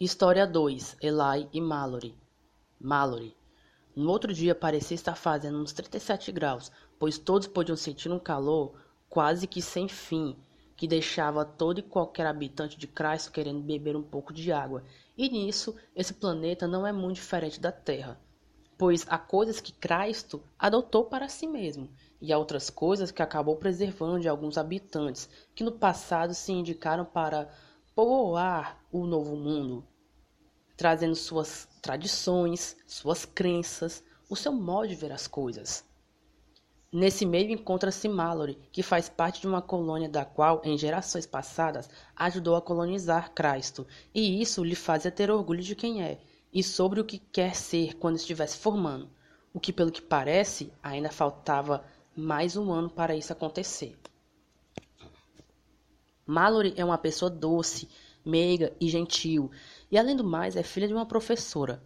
História 2 Eli e Mallory Mallory No outro dia parecia estar fazendo uns 37 graus, pois todos podiam sentir um calor quase que sem fim, que deixava todo e qualquer habitante de Cristo querendo beber um pouco de água. E nisso, esse planeta não é muito diferente da Terra, pois há coisas que Cristo adotou para si mesmo, e há outras coisas que acabou preservando de alguns habitantes, que no passado se indicaram para povoar o novo mundo, trazendo suas tradições, suas crenças, o seu modo de ver as coisas. Nesse meio encontra-se Mallory, que faz parte de uma colônia da qual, em gerações passadas, ajudou a colonizar Cristo, e isso lhe fazia ter orgulho de quem é, e sobre o que quer ser quando estivesse formando, o que, pelo que parece, ainda faltava mais um ano para isso acontecer. Mallory é uma pessoa doce, meiga e gentil, e além do mais é filha de uma professora,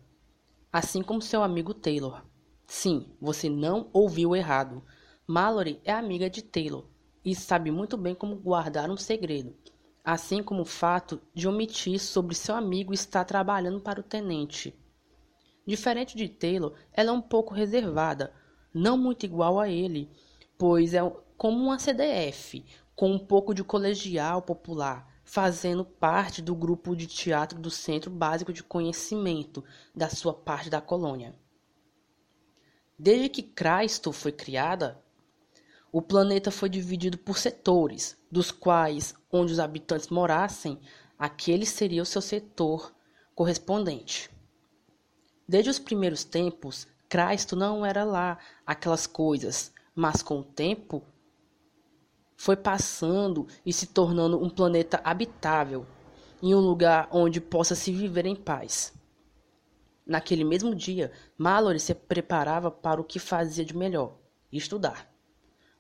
assim como seu amigo Taylor. Sim, você não ouviu errado. Mallory é amiga de Taylor e sabe muito bem como guardar um segredo, assim como o fato de omitir sobre seu amigo estar trabalhando para o tenente. Diferente de Taylor, ela é um pouco reservada, não muito igual a ele, pois é como uma CDF, com um pouco de colegial popular, fazendo parte do grupo de teatro do Centro Básico de Conhecimento da sua parte da colônia. Desde que Cristo foi criada, o planeta foi dividido por setores, dos quais, onde os habitantes morassem, aquele seria o seu setor correspondente. Desde os primeiros tempos, Cristo não era lá aquelas coisas, mas com o tempo foi passando e se tornando um planeta habitável, em um lugar onde possa se viver em paz. Naquele mesmo dia, Mallory se preparava para o que fazia de melhor, estudar.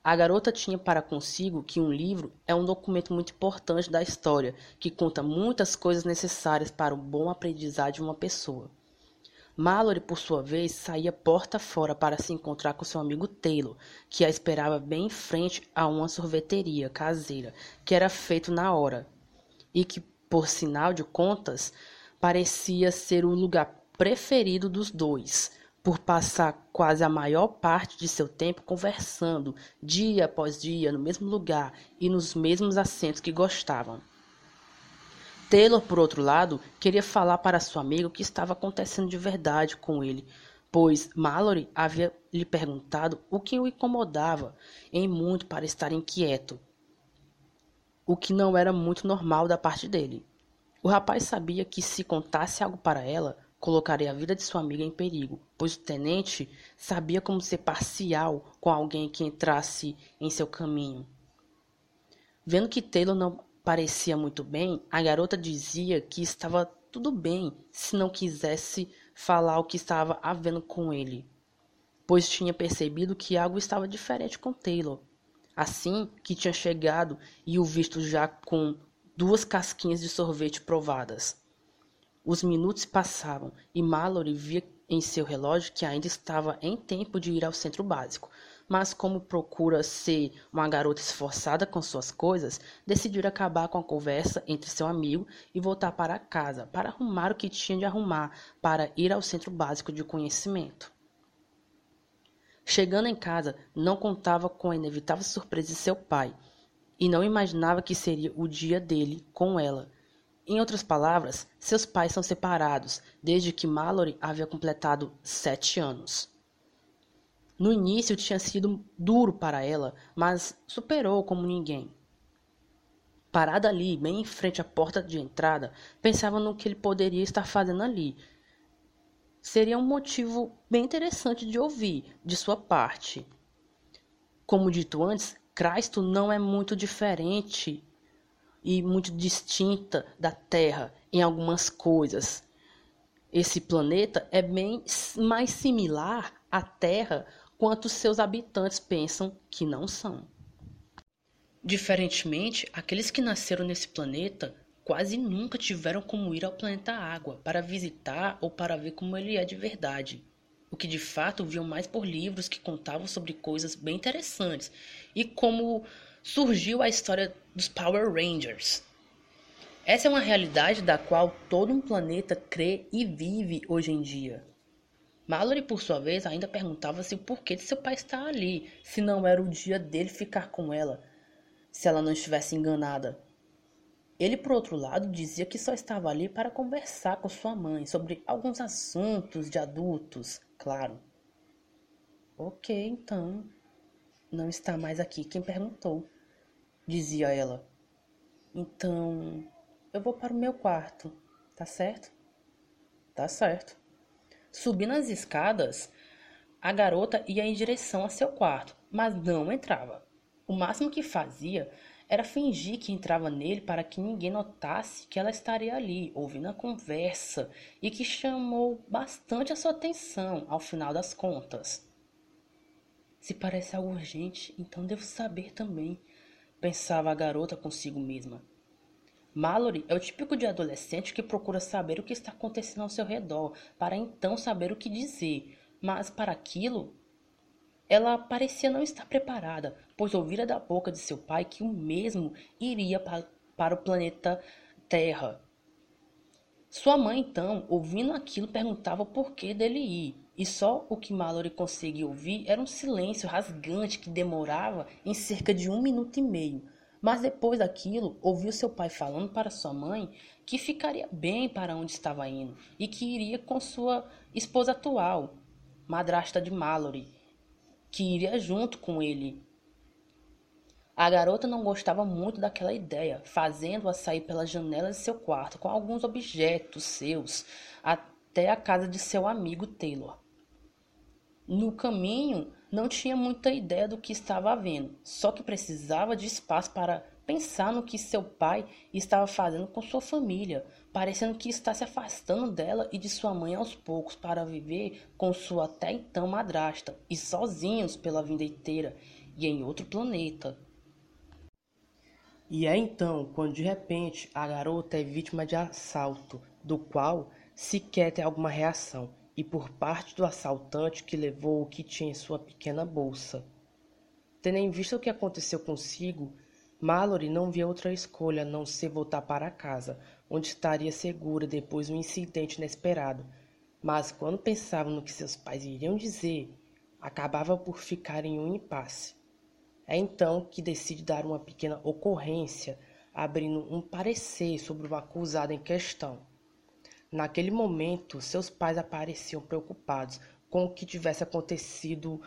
A garota tinha para consigo que um livro é um documento muito importante da história, que conta muitas coisas necessárias para o bom aprendizado de uma pessoa. Mallory, por sua vez, saía porta fora para se encontrar com seu amigo Taylor, que a esperava bem em frente a uma sorveteria caseira, que era feito na hora, e que, por sinal de contas, parecia ser o lugar preferido dos dois, por passar quase a maior parte de seu tempo conversando, dia após dia, no mesmo lugar e nos mesmos assentos que gostavam. Taylor, por outro lado, queria falar para sua amiga o que estava acontecendo de verdade com ele, pois Mallory havia lhe perguntado o que o incomodava em muito para estar inquieto, o que não era muito normal da parte dele. O rapaz sabia que se contasse algo para ela, colocaria a vida de sua amiga em perigo, pois o tenente sabia como ser parcial com alguém que entrasse em seu caminho. Vendo que Taylor não parecia muito bem, a garota dizia que estava tudo bem se não quisesse falar o que estava havendo com ele, pois tinha percebido que algo estava diferente com Taylor. Assim que tinha chegado e o visto já com duas casquinhas de sorvete provadas. Os minutos passavam e Mallory via em seu relógio que ainda estava em tempo de ir ao centro básico, mas como procura ser uma garota esforçada com suas coisas, decidiu acabar com a conversa entre seu amigo e voltar para casa para arrumar o que tinha de arrumar para ir ao centro básico de conhecimento. Chegando em casa, não contava com a inevitável surpresa de seu pai e não imaginava que seria o dia dele com ela. Em outras palavras, seus pais são separados desde que Mallory havia completado sete anos. No início tinha sido duro para ela, mas superou como ninguém. Parada ali, bem em frente à porta de entrada, pensava no que ele poderia estar fazendo ali. Seria um motivo bem interessante de ouvir de sua parte. Como dito antes, Cristo não é muito diferente e muito distinta da Terra em algumas coisas. Esse planeta é bem mais similar à Terra quanto seus habitantes pensam que não são. Diferentemente, aqueles que nasceram nesse planeta quase nunca tiveram como ir ao planeta Água para visitar ou para ver como ele é de verdade. O que de fato viam mais por livros que contavam sobre coisas bem interessantes e como surgiu a história dos Power Rangers. Essa é uma realidade da qual todo um planeta crê e vive hoje em dia. Mallory, por sua vez, ainda perguntava-se o porquê de seu pai estar ali, se não era o dia dele ficar com ela, se ela não estivesse enganada. Ele, por outro lado, dizia que só estava ali para conversar com sua mãe sobre alguns assuntos de adultos, claro. Ok, então. Não está mais aqui quem perguntou, dizia ela. Então, eu vou para o meu quarto, tá certo? Tá certo. Subindo as escadas, a garota ia em direção a seu quarto, mas não entrava. O máximo que fazia era fingir que entrava nele para que ninguém notasse que ela estaria ali, ouvindo a conversa, e que chamou bastante a sua atenção ao final das contas. Se parece algo urgente, então devo saber também, pensava a garota consigo mesma. Mallory é o típico de adolescente que procura saber o que está acontecendo ao seu redor, para então saber o que dizer, mas para aquilo ela parecia não estar preparada, pois ouvira da boca de seu pai que o mesmo iria para, para o planeta Terra. Sua mãe, então, ouvindo aquilo, perguntava o porquê dele ir, e só o que Mallory conseguia ouvir era um silêncio rasgante que demorava em cerca de um minuto e meio. Mas depois daquilo, ouviu seu pai falando para sua mãe que ficaria bem para onde estava indo e que iria com sua esposa atual, madrasta de Mallory, que iria junto com ele. A garota não gostava muito daquela ideia, fazendo-a sair pela janela de seu quarto com alguns objetos seus até a casa de seu amigo Taylor. No caminho, não tinha muita ideia do que estava havendo, só que precisava de espaço para pensar no que seu pai estava fazendo com sua família, parecendo que está se afastando dela e de sua mãe aos poucos para viver com sua até então madrasta e sozinhos pela vida inteira e em outro planeta. E é então quando de repente a garota é vítima de assalto, do qual sequer tem alguma reação e por parte do assaltante que levou o que tinha em sua pequena bolsa. Tendo em vista o que aconteceu consigo, Mallory não via outra escolha a não ser voltar para casa, onde estaria segura depois de um incidente inesperado. Mas quando pensava no que seus pais iriam dizer, acabava por ficar em um impasse. É então que decide dar uma pequena ocorrência, abrindo um parecer sobre o acusado em questão. Naquele momento, seus pais apareciam preocupados com que tivesse acontecido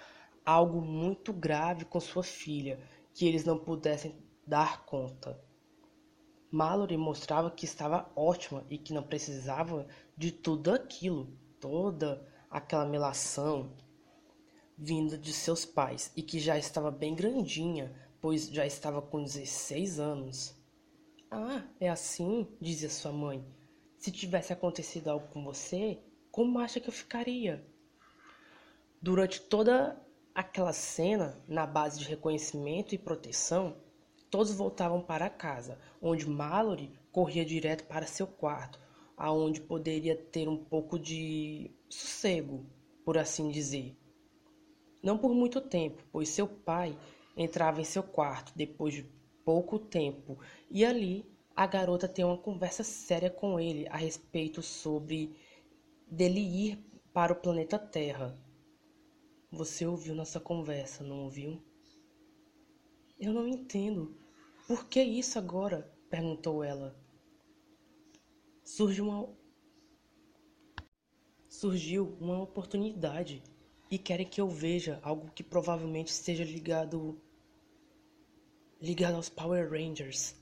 algo muito grave com sua filha, que eles não pudessem dar conta. Mallory mostrava que estava ótima e que não precisava de tudo aquilo, toda aquela melação vinda de seus pais e que já estava bem grandinha, pois já estava com 16 anos. Ah, é assim, dizia sua mãe. Se tivesse acontecido algo com você, como acha que eu ficaria? Durante toda aquela cena, na base de reconhecimento e proteção, todos voltavam para casa, onde Mallory corria direto para seu quarto, aonde poderia ter um pouco de sossego, por assim dizer. Não por muito tempo, pois seu pai entrava em seu quarto depois de pouco tempo e ali a garota tem uma conversa séria com ele a respeito sobre dele ir para o planeta Terra. Você ouviu nossa conversa, não ouviu? Eu não entendo. Por que isso agora? perguntou ela. Surgiu uma surgiu uma oportunidade e querem que eu veja algo que provavelmente esteja ligado ligado aos Power Rangers.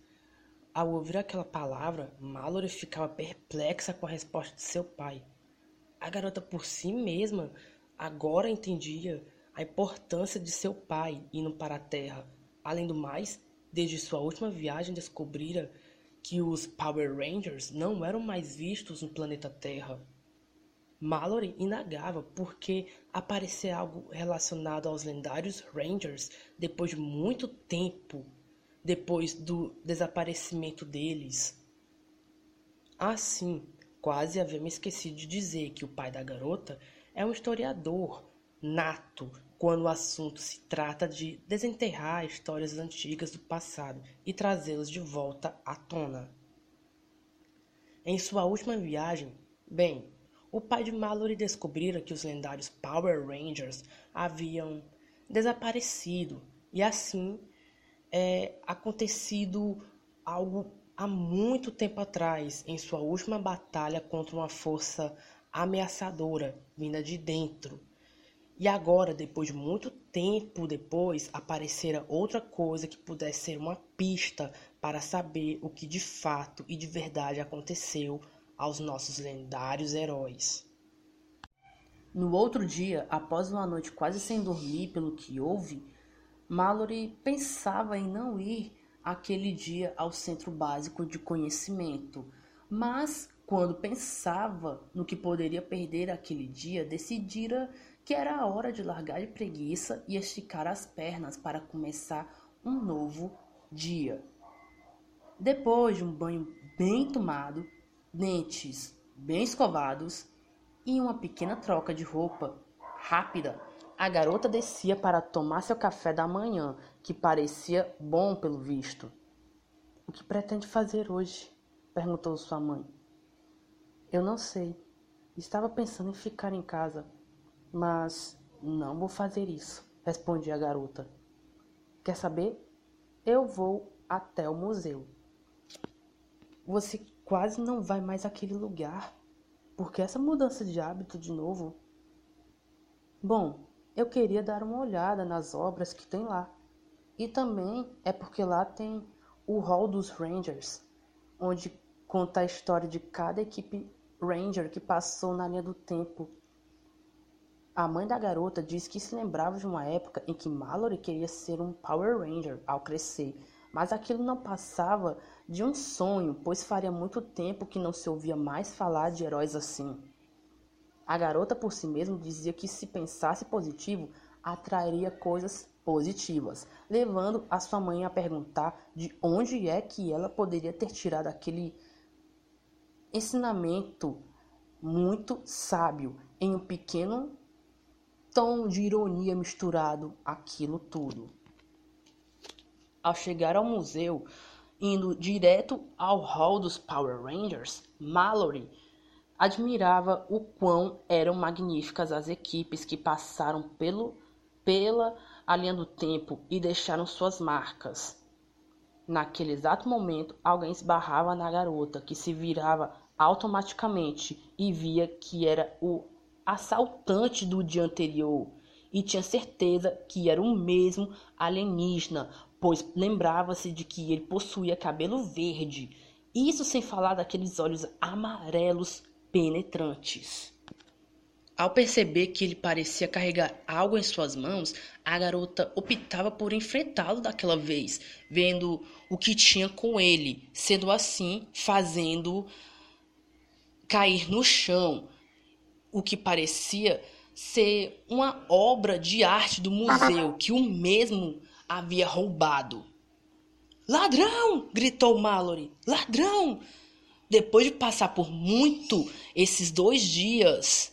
Ao ouvir aquela palavra, Mallory ficava perplexa com a resposta de seu pai. A garota por si mesma agora entendia a importância de seu pai indo para a Terra. Além do mais, desde sua última viagem descobrira que os Power Rangers não eram mais vistos no planeta Terra. Mallory indagava por que aparecer algo relacionado aos lendários Rangers depois de muito tempo depois do desaparecimento deles. Assim, quase havia me esquecido de dizer que o pai da garota é um historiador nato quando o assunto se trata de desenterrar histórias antigas do passado e trazê-las de volta à tona. Em sua última viagem, bem, o pai de Mallory descobrira que os lendários Power Rangers haviam desaparecido e assim é, acontecido algo há muito tempo atrás, em sua última batalha contra uma força ameaçadora vinda de dentro. E agora, depois de muito tempo depois, aparecera outra coisa que pudesse ser uma pista para saber o que de fato e de verdade aconteceu aos nossos lendários heróis. No outro dia, após uma noite quase sem dormir pelo que houve, Mallory pensava em não ir aquele dia ao centro básico de conhecimento, mas quando pensava no que poderia perder aquele dia, decidira que era a hora de largar de preguiça e esticar as pernas para começar um novo dia. Depois de um banho bem tomado, dentes bem escovados e uma pequena troca de roupa rápida, a garota descia para tomar seu café da manhã, que parecia bom pelo visto. O que pretende fazer hoje? perguntou sua mãe. Eu não sei. Estava pensando em ficar em casa, mas não vou fazer isso, respondia a garota. Quer saber? Eu vou até o museu. Você quase não vai mais àquele lugar. Por que essa mudança de hábito de novo? Bom, eu queria dar uma olhada nas obras que tem lá. E também é porque lá tem o Hall dos Rangers, onde conta a história de cada equipe Ranger que passou na linha do tempo. A mãe da garota disse que se lembrava de uma época em que Mallory queria ser um Power Ranger ao crescer, mas aquilo não passava de um sonho, pois faria muito tempo que não se ouvia mais falar de heróis assim. A garota por si mesma dizia que se pensasse positivo, atrairia coisas positivas, levando a sua mãe a perguntar de onde é que ela poderia ter tirado aquele ensinamento muito sábio em um pequeno tom de ironia misturado aquilo tudo. Ao chegar ao museu, indo direto ao hall dos Power Rangers, Mallory admirava o quão eram magníficas as equipes que passaram pelo, pela a linha do tempo e deixaram suas marcas. Naquele exato momento, alguém esbarrava na garota, que se virava automaticamente e via que era o assaltante do dia anterior e tinha certeza que era o mesmo alienígena, pois lembrava-se de que ele possuía cabelo verde. Isso sem falar daqueles olhos amarelos penetrantes. Ao perceber que ele parecia carregar algo em suas mãos, a garota optava por enfrentá-lo daquela vez, vendo o que tinha com ele, sendo assim fazendo cair no chão o que parecia ser uma obra de arte do museu que o mesmo havia roubado. Ladrão! gritou Mallory. Ladrão! Depois de passar por muito esses dois dias,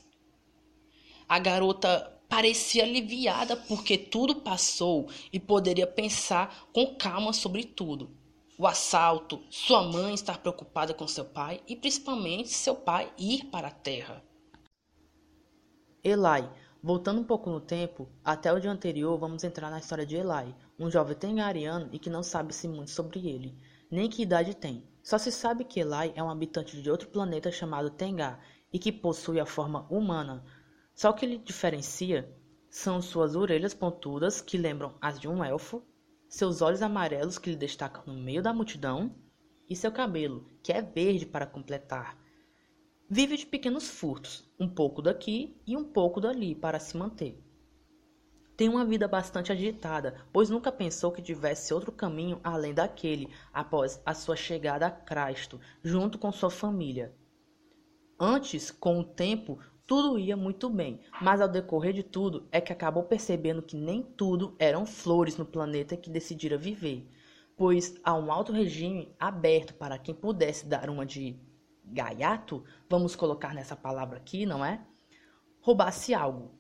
a garota parecia aliviada porque tudo passou e poderia pensar com calma sobre tudo. O assalto, sua mãe estar preocupada com seu pai e principalmente seu pai ir para a terra. Eli, voltando um pouco no tempo, até o dia anterior, vamos entrar na história de Eli, um jovem tengariano e que não sabe-se muito sobre ele, nem que idade tem. Só se sabe que Eli é um habitante de outro planeta chamado Tengar e que possui a forma humana. Só o que lhe diferencia são suas orelhas pontudas, que lembram as de um elfo, seus olhos amarelos que lhe destacam no meio da multidão, e seu cabelo, que é verde para completar. Vive de pequenos furtos, um pouco daqui e um pouco dali para se manter. Tem uma vida bastante agitada, pois nunca pensou que tivesse outro caminho além daquele após a sua chegada a Cristo, junto com sua família. Antes, com o tempo, tudo ia muito bem, mas ao decorrer de tudo é que acabou percebendo que nem tudo eram flores no planeta que decidira viver, pois há um alto regime aberto para quem pudesse dar uma de gaiato, vamos colocar nessa palavra aqui, não é? Roubasse algo,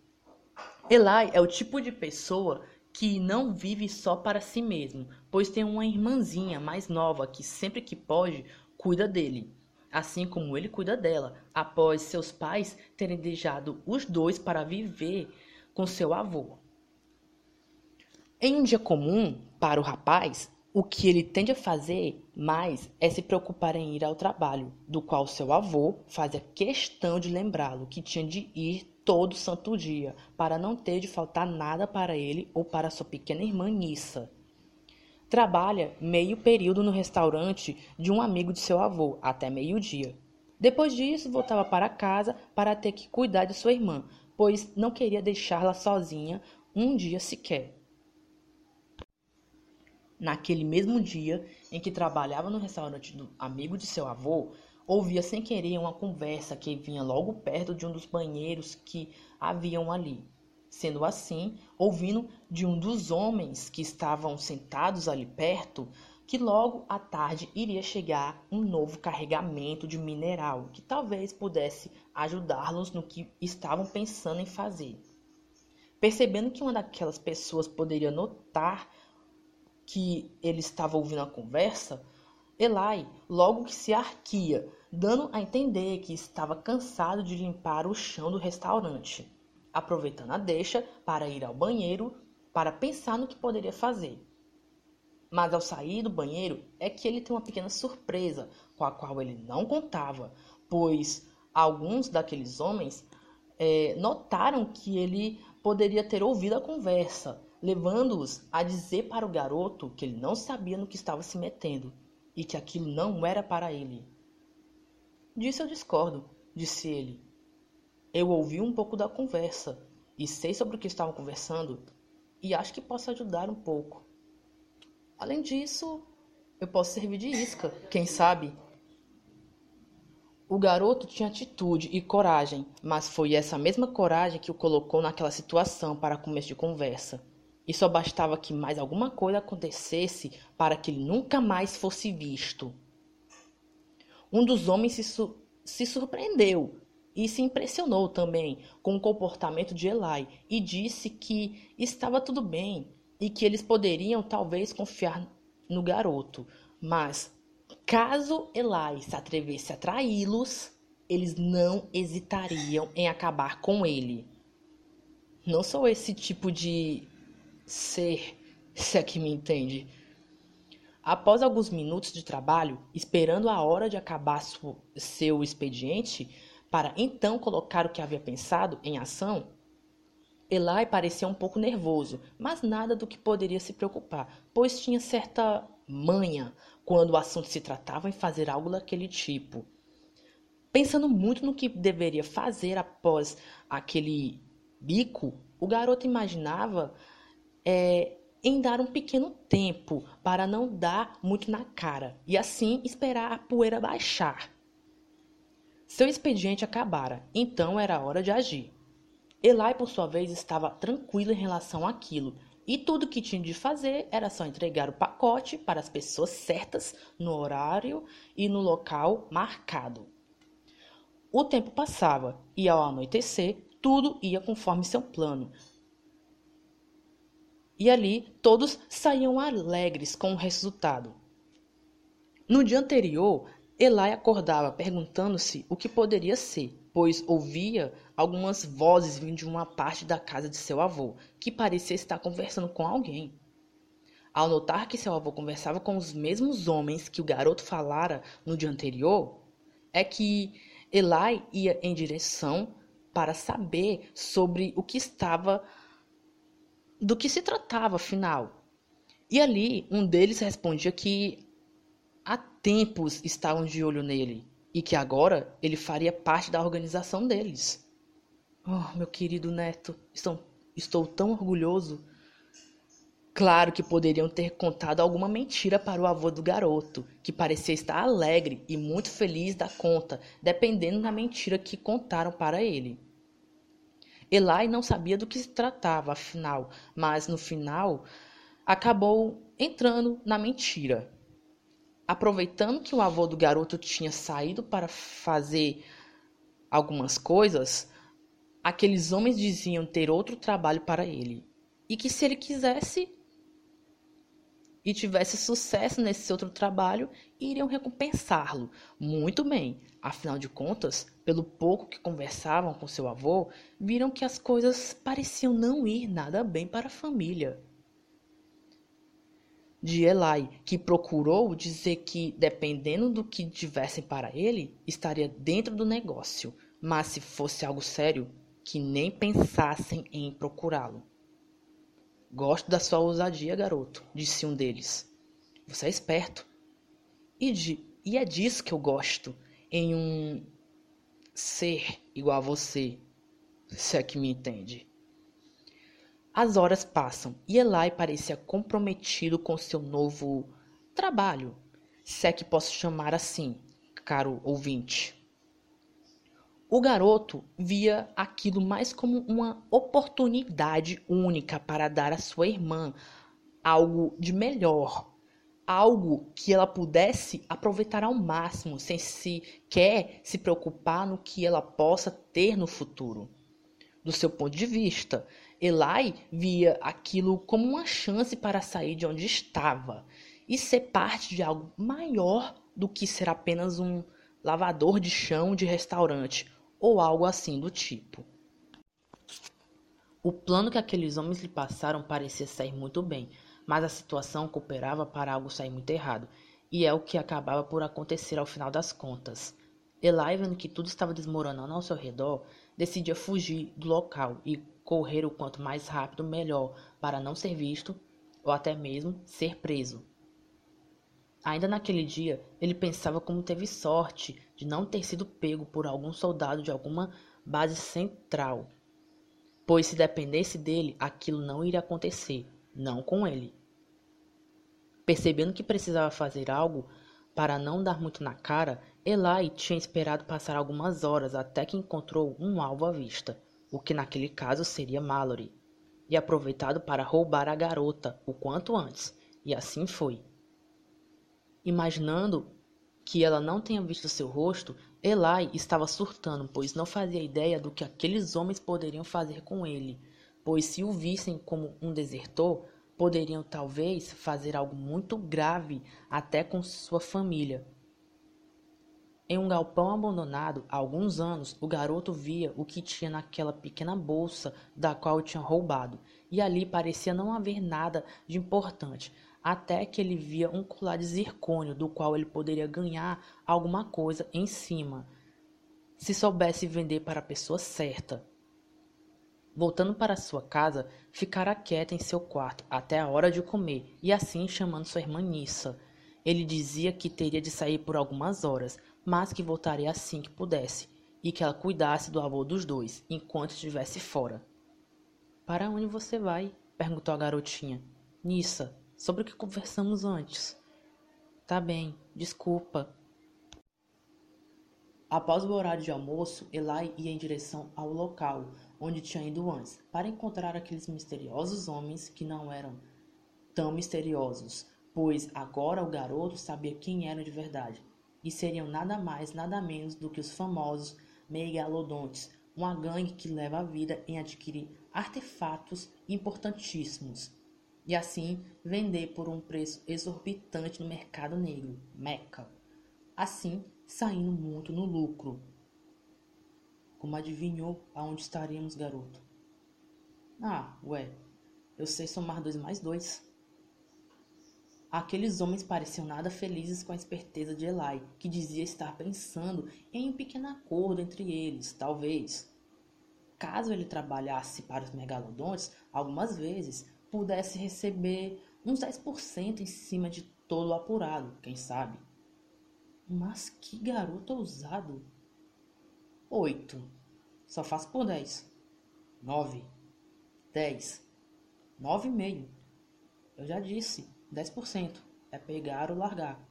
Eli é o tipo de pessoa que não vive só para si mesmo, pois tem uma irmãzinha mais nova que sempre que pode cuida dele. assim como ele cuida dela, após seus pais terem deixado os dois para viver com seu avô. Em um dia comum, para o rapaz, o que ele tende a fazer mais é se preocupar em ir ao trabalho, do qual seu avô fazia questão de lembrá-lo que tinha de ir todo santo dia, para não ter de faltar nada para ele ou para sua pequena irmã Nissa. Trabalha meio período no restaurante de um amigo de seu avô, até meio-dia. Depois disso, voltava para casa para ter que cuidar de sua irmã, pois não queria deixá-la sozinha um dia sequer. Naquele mesmo dia em que trabalhava no restaurante do amigo de seu avô, ouvia sem querer uma conversa que vinha logo perto de um dos banheiros que haviam ali. Sendo assim, ouvindo de um dos homens que estavam sentados ali perto, que logo à tarde iria chegar um novo carregamento de mineral que talvez pudesse ajudá-los no que estavam pensando em fazer. Percebendo que uma daquelas pessoas poderia notar que ele estava ouvindo a conversa, Eli logo que se arquia, dando a entender que estava cansado de limpar o chão do restaurante, aproveitando a deixa para ir ao banheiro para pensar no que poderia fazer. Mas ao sair do banheiro é que ele tem uma pequena surpresa com a qual ele não contava, pois alguns daqueles homens é, notaram que ele poderia ter ouvido a conversa levando-os a dizer para o garoto que ele não sabia no que estava se metendo e que aquilo não era para ele. Disso eu discordo, disse ele. Eu ouvi um pouco da conversa e sei sobre o que estavam conversando e acho que posso ajudar um pouco. Além disso, eu posso servir de isca, quem sabe? O garoto tinha atitude e coragem, mas foi essa mesma coragem que o colocou naquela situação para começo de conversa. E só bastava que mais alguma coisa acontecesse para que ele nunca mais fosse visto. Um dos homens se, su se surpreendeu e se impressionou também com o comportamento de Eli e disse que estava tudo bem e que eles poderiam talvez confiar no garoto, mas caso Eli se atrevesse a traí-los, eles não hesitariam em acabar com ele. Não sou esse tipo de ser, se é que me entende. Após alguns minutos de trabalho, esperando a hora de acabar seu expediente, para então colocar o que havia pensado em ação, Eli parecia um pouco nervoso, mas nada do que poderia se preocupar, pois tinha certa manha quando o assunto se tratava em fazer algo daquele tipo. Pensando muito no que deveria fazer após aquele bico, o garoto imaginava é, em dar um pequeno tempo para não dar muito na cara e assim esperar a poeira baixar. Seu expediente acabara, então era hora de agir. Eli, por sua vez, estava tranquilo em relação àquilo, e tudo que tinha de fazer era só entregar o pacote para as pessoas certas, no horário e no local marcado. O tempo passava, e ao anoitecer, tudo ia conforme seu plano, e ali todos saíam alegres com o resultado. No dia anterior, Eli acordava perguntando-se o que poderia ser, pois ouvia algumas vozes vindo de uma parte da casa de seu avô, que parecia estar conversando com alguém. Ao notar que seu avô conversava com os mesmos homens que o garoto falara no dia anterior, é que Eli ia em direção para saber sobre o que estava do que se tratava, afinal. E ali, um deles respondia que há tempos estavam de olho nele e que agora ele faria parte da organização deles. Oh, meu querido neto, estou, estou tão orgulhoso. Claro que poderiam ter contado alguma mentira para o avô do garoto, que parecia estar alegre e muito feliz da conta, dependendo da mentira que contaram para ele. Eli não sabia do que se tratava, afinal, mas no final acabou entrando na mentira. Aproveitando que o avô do garoto tinha saído para fazer algumas coisas, aqueles homens diziam ter outro trabalho para ele e que se ele quisesse e tivesse sucesso nesse outro trabalho, iriam recompensá-lo. Muito bem, afinal de contas, pelo pouco que conversavam com seu avô, viram que as coisas pareciam não ir nada bem para a família. De Eli, que procurou dizer que, dependendo do que tivessem para ele, estaria dentro do negócio, mas se fosse algo sério, que nem pensassem em procurá-lo. Gosto da sua ousadia, garoto, disse um deles. Você é esperto. E, de, e é disso que eu gosto em um ser igual a você, se é que me entende. As horas passam e Eli parecia comprometido com seu novo trabalho, se é que posso chamar assim, caro ouvinte. O garoto via aquilo mais como uma oportunidade única para dar à sua irmã algo de melhor, algo que ela pudesse aproveitar ao máximo, sem sequer se preocupar no que ela possa ter no futuro. Do seu ponto de vista, Eli via aquilo como uma chance para sair de onde estava e ser parte de algo maior do que ser apenas um lavador de chão de restaurante ou algo assim do tipo. O plano que aqueles homens lhe passaram parecia sair muito bem, mas a situação cooperava para algo sair muito errado, e é o que acabava por acontecer ao final das contas. Eli, vendo que tudo estava desmoronando ao seu redor, decidia fugir do local e correr o quanto mais rápido melhor para não ser visto ou até mesmo ser preso. Ainda naquele dia, ele pensava como teve sorte de não ter sido pego por algum soldado de alguma base central, pois se dependesse dele, aquilo não iria acontecer, não com ele. Percebendo que precisava fazer algo para não dar muito na cara, Eli tinha esperado passar algumas horas até que encontrou um alvo à vista, o que naquele caso seria Mallory, e aproveitado para roubar a garota o quanto antes, e assim foi. Imaginando que ela não tenha visto seu rosto, Eli estava surtando, pois não fazia ideia do que aqueles homens poderiam fazer com ele, pois se o vissem como um desertor, poderiam talvez fazer algo muito grave até com sua família. Em um galpão abandonado há alguns anos, o garoto via o que tinha naquela pequena bolsa da qual tinha roubado, e ali parecia não haver nada de importante, até que ele via um colar de zircônio do qual ele poderia ganhar alguma coisa em cima, se soubesse vender para a pessoa certa. Voltando para sua casa, ficara quieta em seu quarto até a hora de comer e assim chamando sua irmã Nissa. Ele dizia que teria de sair por algumas horas, mas que voltaria assim que pudesse e que ela cuidasse do avô dos dois enquanto estivesse fora. Para onde você vai? perguntou a garotinha. Nissa, sobre o que conversamos antes. Tá bem, desculpa. Após o horário de almoço, Eli ia em direção ao local onde tinha ido antes, para encontrar aqueles misteriosos homens que não eram tão misteriosos, pois agora o garoto sabia quem eram de verdade, e seriam nada mais, nada menos do que os famosos megalodontes, uma gangue que leva a vida em adquirir artefatos importantíssimos e assim vender por um preço exorbitante no mercado negro, Meca. Assim, saindo muito no lucro. Como adivinhou aonde estaríamos, garoto? Ah, ué, eu sei somar dois mais dois. Aqueles homens pareciam nada felizes com a esperteza de Eli, que dizia estar pensando em um pequeno acordo entre eles, talvez. Caso ele trabalhasse para os megalodontes algumas vezes, pudesse receber uns 10% em cima de todo o apurado, quem sabe. Mas que garoto ousado! Oito. Só faço por dez. Nove. Dez. Nove e meio. Eu já disse, dez por cento. É pegar ou largar.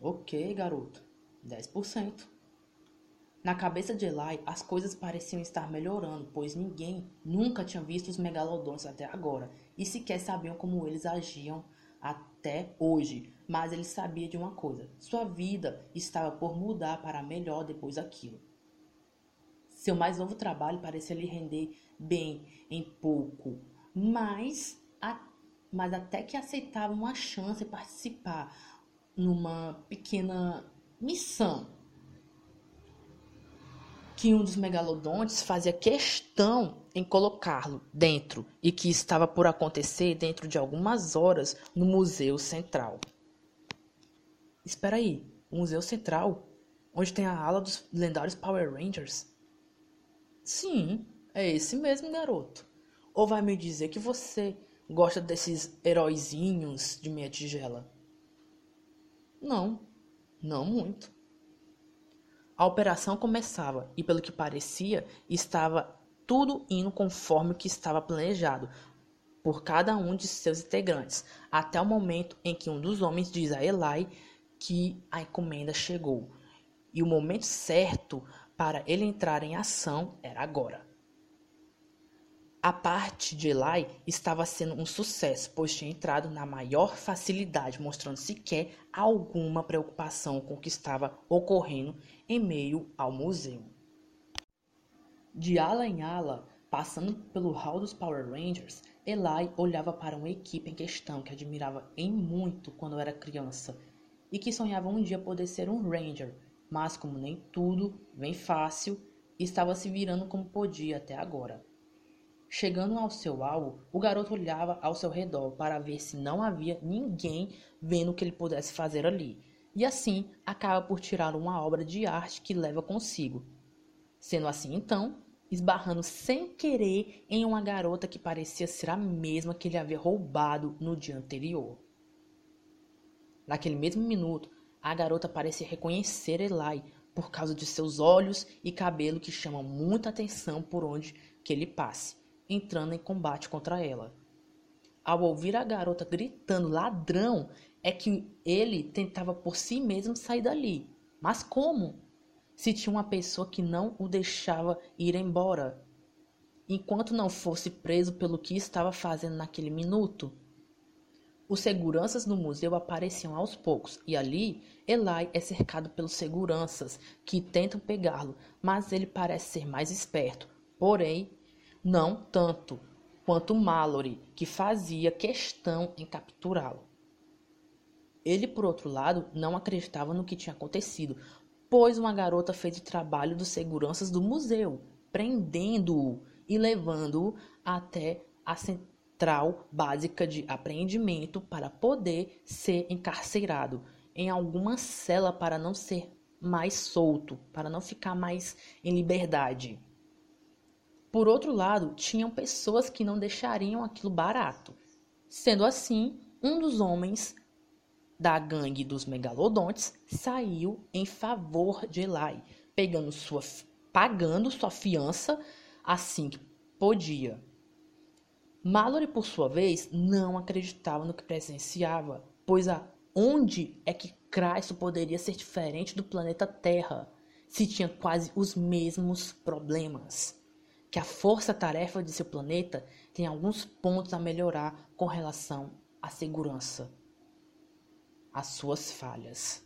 Ok, garoto. Dez por cento. Na cabeça de Eli, as coisas pareciam estar melhorando, pois ninguém nunca tinha visto os megalodontes até agora e sequer sabiam como eles agiam até hoje. Mas ele sabia de uma coisa: sua vida estava por mudar para melhor depois daquilo. Seu mais novo trabalho parecia lhe render bem em pouco, mas mas até que aceitava uma chance de participar numa pequena missão que um dos megalodontes fazia questão em colocá-lo dentro e que estava por acontecer dentro de algumas horas no Museu Central. Espera aí, o Museu Central, onde tem a ala dos lendários Power Rangers? Sim, é esse mesmo garoto. Ou vai me dizer que você gosta desses heróizinhos de meia tigela? Não, não muito. A operação começava e, pelo que parecia, estava tudo indo conforme o que estava planejado por cada um de seus integrantes, até o momento em que um dos homens diz a Eli que a encomenda chegou e o momento certo para ele entrar em ação era agora. A parte de Eli estava sendo um sucesso, pois tinha entrado na maior facilidade, mostrando sequer alguma preocupação com o que estava ocorrendo em meio ao museu. De ala em ala, passando pelo hall dos Power Rangers, Eli olhava para uma equipe em questão que admirava em muito quando era criança e que sonhava um dia poder ser um Ranger, mas como nem tudo vem fácil, estava se virando como podia até agora. Chegando ao seu alvo, o garoto olhava ao seu redor para ver se não havia ninguém vendo o que ele pudesse fazer ali, e assim acaba por tirar uma obra de arte que leva consigo. Sendo assim, então, esbarrando sem querer em uma garota que parecia ser a mesma que ele havia roubado no dia anterior. Naquele mesmo minuto, a garota parece reconhecer Eli por causa de seus olhos e cabelo que chamam muita atenção por onde que ele passe entrando em combate contra ela. Ao ouvir a garota gritando ladrão, é que ele tentava por si mesmo sair dali. Mas como? Se tinha uma pessoa que não o deixava ir embora, enquanto não fosse preso pelo que estava fazendo naquele minuto. Os seguranças do museu apareciam aos poucos, e ali Eli é cercado pelos seguranças que tentam pegá-lo, mas ele parece ser mais esperto. Porém, não tanto quanto Mallory, que fazia questão em capturá-lo. Ele, por outro lado, não acreditava no que tinha acontecido, pois uma garota fez o trabalho dos seguranças do museu, prendendo-o e levando-o até a básica de apreendimento para poder ser encarcerado em alguma cela para não ser mais solto, para não ficar mais em liberdade. Por outro lado, tinham pessoas que não deixariam aquilo barato. Sendo assim, um dos homens da gangue dos megalodontes saiu em favor de Eli, pegando sua, pagando sua fiança assim que podia. Mallory, por sua vez, não acreditava no que presenciava, pois aonde é que Cristo poderia ser diferente do planeta Terra, se tinha quase os mesmos problemas? que a força-tarefa de seu planeta tem alguns pontos a melhorar com relação à segurança, às suas falhas.